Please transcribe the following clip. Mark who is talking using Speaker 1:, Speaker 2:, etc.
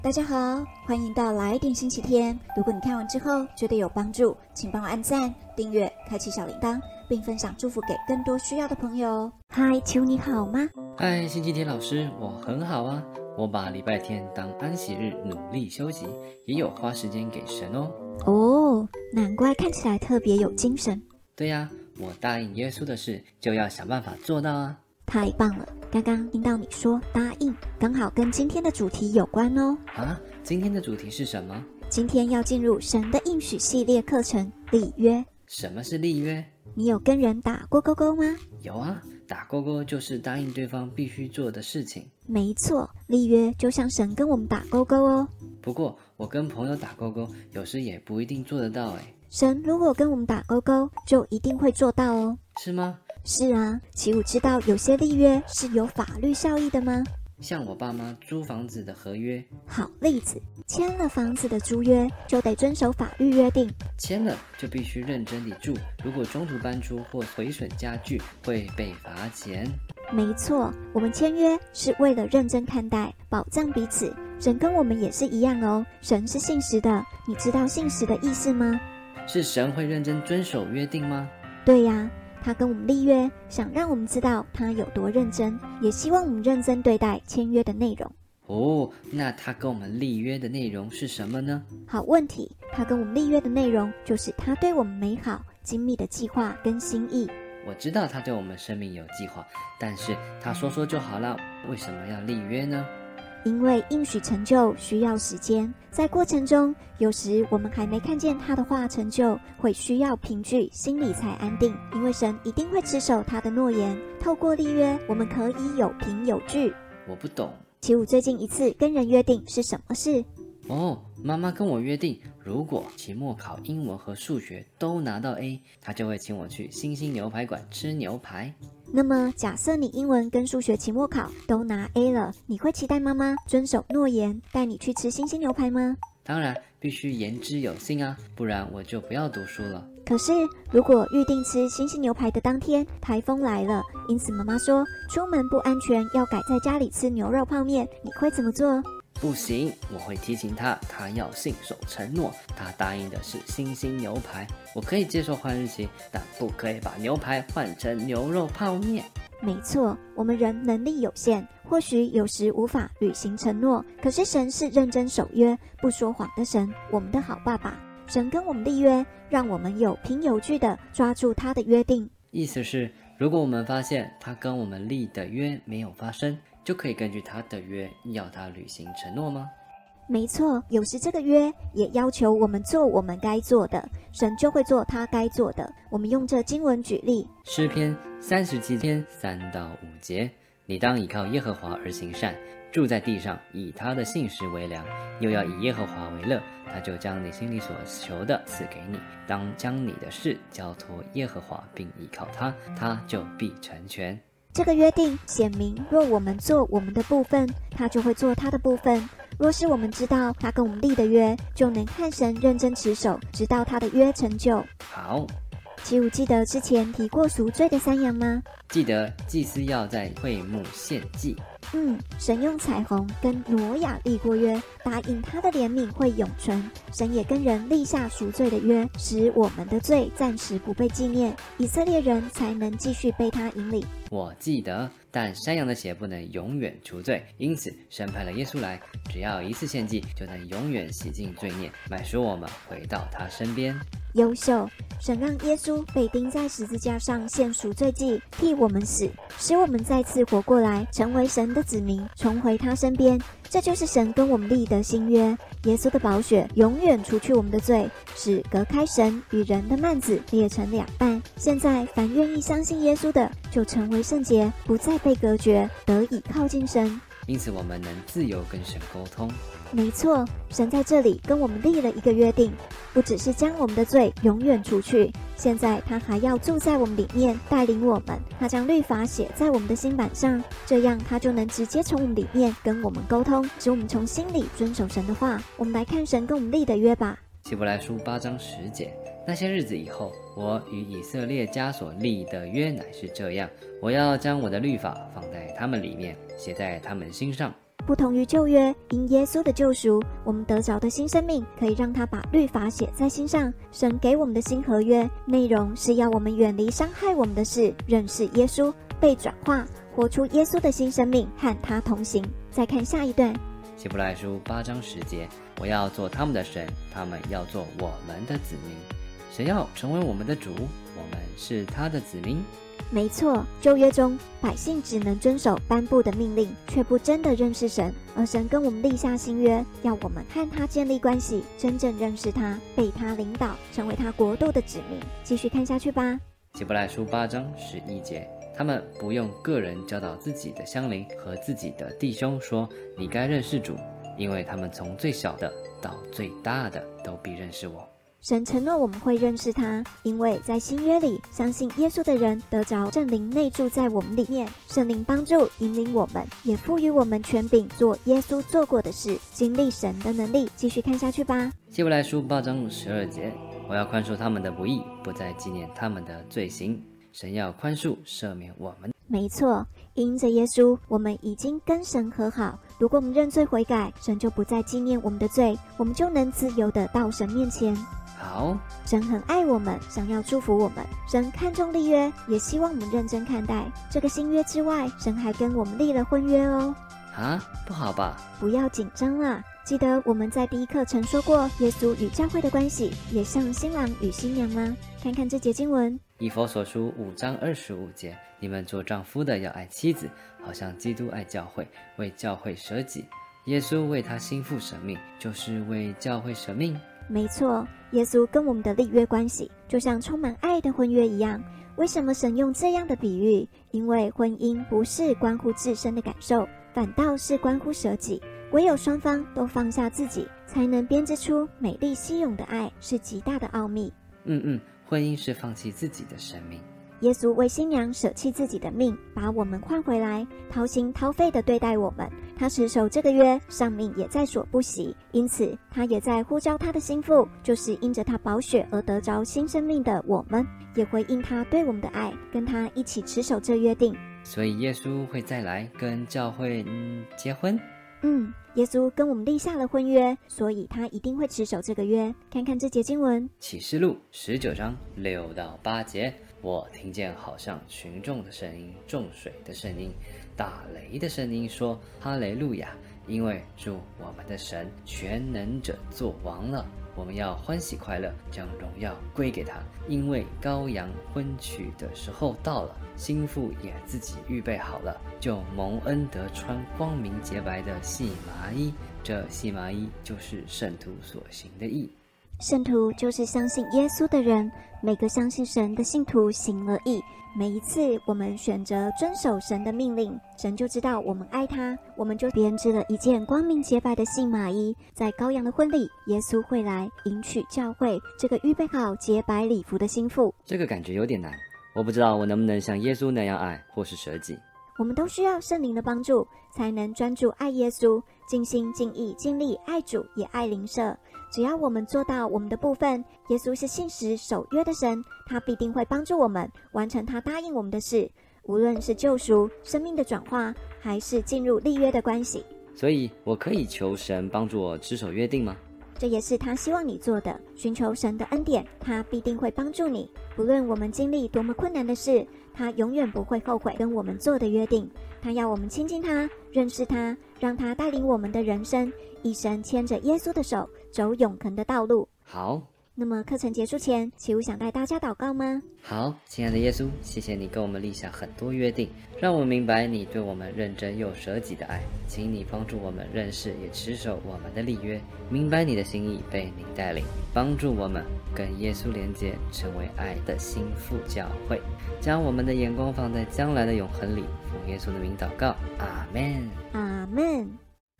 Speaker 1: 大家好，欢迎到来点星期天。如果你看完之后觉得有帮助，请帮我按赞、订阅、开启小铃铛，并分享祝福给更多需要的朋友。嗨，求你好吗？
Speaker 2: 嗨，星期天老师，我很好啊。我把礼拜天当安息日，努力休息，也有花时间给神哦。
Speaker 1: 哦，难怪看起来特别有精神。
Speaker 2: 对呀，我答应耶稣的事，就要想办法做到啊。
Speaker 1: 太棒了！刚刚听到你说答应，刚好跟今天的主题有关哦。
Speaker 2: 啊，今天的主题是什么？
Speaker 1: 今天要进入神的应许系列课程立约。
Speaker 2: 什么是立约？
Speaker 1: 你有跟人打过勾勾吗？
Speaker 2: 有啊，打勾勾就是答应对方必须做的事情。
Speaker 1: 没错，立约就像神跟我们打勾勾哦。
Speaker 2: 不过我跟朋友打勾勾，有时也不一定做得到哎。
Speaker 1: 神如果跟我们打勾勾，就一定会做到哦。
Speaker 2: 是吗？
Speaker 1: 是啊，齐武知道有些立约是有法律效益的吗？
Speaker 2: 像我爸妈租房子的合约，
Speaker 1: 好例子，签了房子的租约就得遵守法律约定，
Speaker 2: 签了就必须认真地住，如果中途搬出或毁损家具，会被罚钱。
Speaker 1: 没错，我们签约是为了认真看待，保障彼此。神跟我们也是一样哦，神是信实的，你知道信实的意思吗？
Speaker 2: 是神会认真遵守约定吗？
Speaker 1: 对呀。他跟我们立约，想让我们知道他有多认真，也希望我们认真对待签约的内容。
Speaker 2: 哦，那他跟我们立约的内容是什么呢？
Speaker 1: 好问题，他跟我们立约的内容就是他对我们美好、精密的计划跟心意。
Speaker 2: 我知道他对我们生命有计划，但是他说说就好了，为什么要立约呢？
Speaker 1: 因为应许成就需要时间，在过程中，有时我们还没看见他的话成就，会需要凭据，心里才安定。因为神一定会持守他的诺言，透过立约，我们可以有凭有据。
Speaker 2: 我不懂，
Speaker 1: 齐武最近一次跟人约定是什么事？
Speaker 2: 哦，妈妈跟我约定，如果期末考英文和数学都拿到 A，她就会请我去星星牛排馆吃牛排。
Speaker 1: 那么，假设你英文跟数学期末考都拿 A 了，你会期待妈妈遵守诺言，带你去吃星星牛排吗？
Speaker 2: 当然，必须言之有信啊，不然我就不要读书了。
Speaker 1: 可是，如果预定吃星星牛排的当天台风来了，因此妈妈说出门不安全，要改在家里吃牛肉泡面，你会怎么做？
Speaker 2: 不行，我会提醒他，他要信守承诺。他答应的是星星牛排，我可以接受换日期，但不可以把牛排换成牛肉泡面。
Speaker 1: 没错，我们人能力有限，或许有时无法履行承诺。可是神是认真守约、不说谎的神，我们的好爸爸。神跟我们立约，让我们有凭有据的抓住他的约定。
Speaker 2: 意思是，如果我们发现他跟我们立的约没有发生。就可以根据他的约要他履行承诺吗？
Speaker 1: 没错，有时这个约也要求我们做我们该做的，神就会做他该做的。我们用这经文举例：
Speaker 2: 诗篇三十七篇三到五节，你当倚靠耶和华而行善，住在地上，以他的信实为粮，又要以耶和华为乐，他就将你心里所求的赐给你。当将你的事交托耶和华，并依靠他，他就必成全。
Speaker 1: 这个约定显明，若我们做我们的部分，他就会做他的部分；若是我们知道他跟我们立的约，就能看神认真持守，直到他的约成就。
Speaker 2: 好。
Speaker 1: 七五记得之前提过赎罪的山羊吗？
Speaker 2: 记得祭司要在会幕献祭。
Speaker 1: 嗯，神用彩虹跟挪亚立过约，答应他的怜悯会永存。神也跟人立下赎罪的约，使我们的罪暂时不被纪念，以色列人才能继续被他引领。
Speaker 2: 我记得，但山羊的血不能永远除罪，因此神派了耶稣来，只要一次献祭，就能永远洗净罪孽，买赎我们回到他身边。
Speaker 1: 优秀，神让耶稣被钉在十字架上献赎罪祭，替我们死，使我们再次活过来，成为神的子民，重回他身边。这就是神跟我们立的新约。耶稣的宝血永远除去我们的罪，使隔开神与人的幔子裂成两半。现在，凡愿意相信耶稣的，就成为圣洁，不再被隔绝，得以靠近神。
Speaker 2: 因此，我们能自由跟神沟通。
Speaker 1: 没错，神在这里跟我们立了一个约定，不只是将我们的罪永远除去，现在他还要住在我们里面，带领我们。他将律法写在我们的心板上，这样他就能直接从我们里面跟我们沟通，使我们从心里遵守神的话。我们来看神跟我们立的约吧。
Speaker 2: 希伯来书八章十节，那些日子以后，我与以色列家所立的约乃是这样：我要将我的律法放在他们里面，写在他们心上。
Speaker 1: 不同于旧约，因耶稣的救赎，我们得着的新生命，可以让他把律法写在心上。神给我们的新合约内容是要我们远离伤害我们的事，认识耶稣，被转化，活出耶稣的新生命，和他同行。再看下一段，
Speaker 2: 希伯来书八章十节，我要做他们的神，他们要做我们的子民。谁要成为我们的主？我们是他的子民。
Speaker 1: 没错，旧约中百姓只能遵守颁布的命令，却不真的认识神。而神跟我们立下新约，要我们和他建立关系，真正认识他，被他领导，成为他国度的子民。继续看下去吧。
Speaker 2: 希伯来书八章十一节，他们不用个人教导自己的乡邻和自己的弟兄说：“你该认识主，因为他们从最小的到最大的都必认识我。”
Speaker 1: 神承诺我们会认识他，因为在新约里，相信耶稣的人得着圣灵内住在我们里面，圣灵帮助引领我们，也赋予我们权柄做耶稣做过的事，经历神的能力。继续看下去吧。
Speaker 2: 希伯来书八章十二节，我要宽恕他们的不义，不再纪念他们的罪行。神要宽恕赦免我们。
Speaker 1: 没错，因着耶稣，我们已经跟神和好。如果我们认罪悔改，神就不再纪念我们的罪，我们就能自由的到神面前。
Speaker 2: 好，
Speaker 1: 神很爱我们，想要祝福我们。神看重立约，也希望我们认真看待这个新约之外，神还跟我们立了婚约哦。
Speaker 2: 啊，不好吧？
Speaker 1: 不要紧张啦。记得我们在第一课曾说过，耶稣与教会的关系也像新郎与新娘吗？看看这节经文，
Speaker 2: 以佛所书五章二十五节，你们做丈夫的要爱妻子，好像基督爱教会，为教会舍己。耶稣为他心腹舍命，就是为教会舍命。
Speaker 1: 没错，耶稣跟我们的立约关系就像充满爱的婚约一样。为什么神用这样的比喻？因为婚姻不是关乎自身的感受，反倒是关乎舍己。唯有双方都放下自己，才能编织出美丽稀有的爱，是极大的奥秘。
Speaker 2: 嗯嗯，婚姻是放弃自己的生命。
Speaker 1: 耶稣为新娘舍弃自己的命，把我们换回来，掏心掏肺地对待我们。他持守这个约，上命也在所不惜。因此，他也在呼召他的心腹，就是因着他宝血而得着新生命的我们，也回应他对我们的爱，跟他一起持守这约定。
Speaker 2: 所以，耶稣会再来跟教会嗯结婚。
Speaker 1: 嗯，耶稣跟我们立下了婚约，所以他一定会持守这个约。看看这节经文，《
Speaker 2: 启示录》十九章六到八节。我听见好像群众的声音、众水的声音、打雷的声音，说：“哈雷路亚！因为主我们的神全能者做王了，我们要欢喜快乐，将荣耀归给他。因为羔羊婚娶的时候到了，心腹也自己预备好了，就蒙恩得穿光明洁白的细麻衣。这细麻衣就是圣徒所行的义。”
Speaker 1: 圣徒就是相信耶稣的人，每个相信神的信徒行了义。每一次我们选择遵守神的命令，神就知道我们爱他，我们就编织了一件光明洁白的信马衣。在羔羊的婚礼，耶稣会来迎娶教会这个预备好洁白礼服的心腹。
Speaker 2: 这个感觉有点难，我不知道我能不能像耶稣那样爱，或是舍己。
Speaker 1: 我们都需要圣灵的帮助，才能专注爱耶稣，尽心尽意尽力爱主，也爱邻舍。只要我们做到我们的部分，耶稣是信实守约的神，他必定会帮助我们完成他答应我们的事，无论是救赎、生命的转化，还是进入立约的关系。
Speaker 2: 所以，我可以求神帮助我持守约定吗？
Speaker 1: 这也是他希望你做的，寻求神的恩典，他必定会帮助你。不论我们经历多么困难的事，他永远不会后悔跟我们做的约定。他要我们亲近他，认识他，让他带领我们的人生，一生牵着耶稣的手。走永恒的道路。
Speaker 2: 好，
Speaker 1: 那么课程结束前，齐武想带大家祷告吗？
Speaker 2: 好，亲爱的耶稣，谢谢你跟我们立下很多约定，让我们明白你对我们认真又舍己的爱。请你帮助我们认识也持守我们的立约，明白你的心意，被你带领，帮助我们跟耶稣连接，成为爱的心腹教会，将我们的眼光放在将来的永恒里。奉耶稣的名祷告，阿门，
Speaker 1: 阿门。